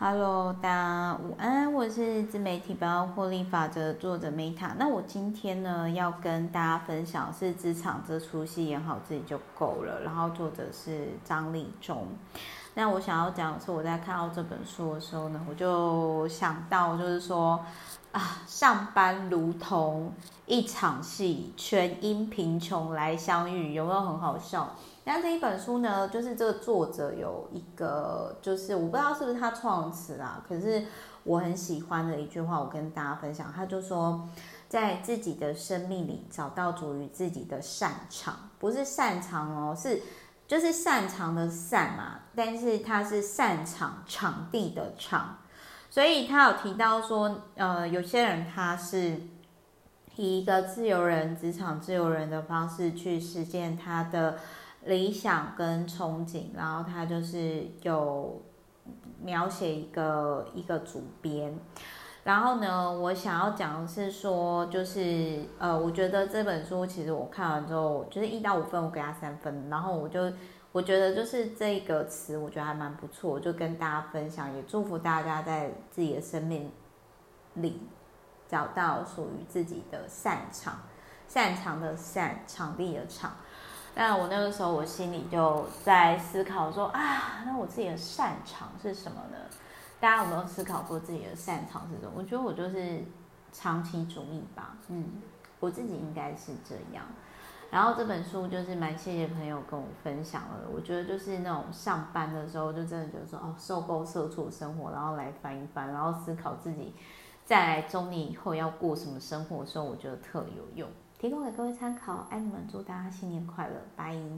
Hello，大家午安，我是自媒体包获利法则作者 Meta。那我今天呢要跟大家分享是职场这出戏演好自己就够了。然后作者是张立中。那我想要讲的是，我在看到这本书的时候呢，我就想到就是说啊，上班如同一场戏，全因贫穷来相遇，有没有很好笑？那这一本书呢，就是这个作者有一个，就是我不知道是不是他创词啦，可是我很喜欢的一句话，我跟大家分享。他就说，在自己的生命里找到属于自己的擅长，不是擅长哦，是就是擅长的擅嘛，但是他是擅长场地的场，所以他有提到说，呃，有些人他是以一个自由人、职场自由人的方式去实现他的。理想跟憧憬，然后他就是有描写一个一个主编，然后呢，我想要讲的是说，就是呃，我觉得这本书其实我看完之后，就是一到五分，我给他三分，然后我就我觉得就是这个词，我觉得还蛮不错，我就跟大家分享，也祝福大家在自己的生命里找到属于自己的擅长，擅长的擅，场地的场。那我那个时候，我心里就在思考说啊，那我自己的擅长是什么呢？大家有没有思考过自己的擅长是什么？我觉得我就是长期主义吧，嗯，我自己应该是这样。然后这本书就是蛮谢谢朋友跟我分享了，我觉得就是那种上班的时候，就真的觉得说哦，受够社畜生活，然后来翻一翻，然后思考自己在中年以后要过什么生活的时候，我觉得特有用。提供给各位参考，爱你们，祝大家新年快乐，拜。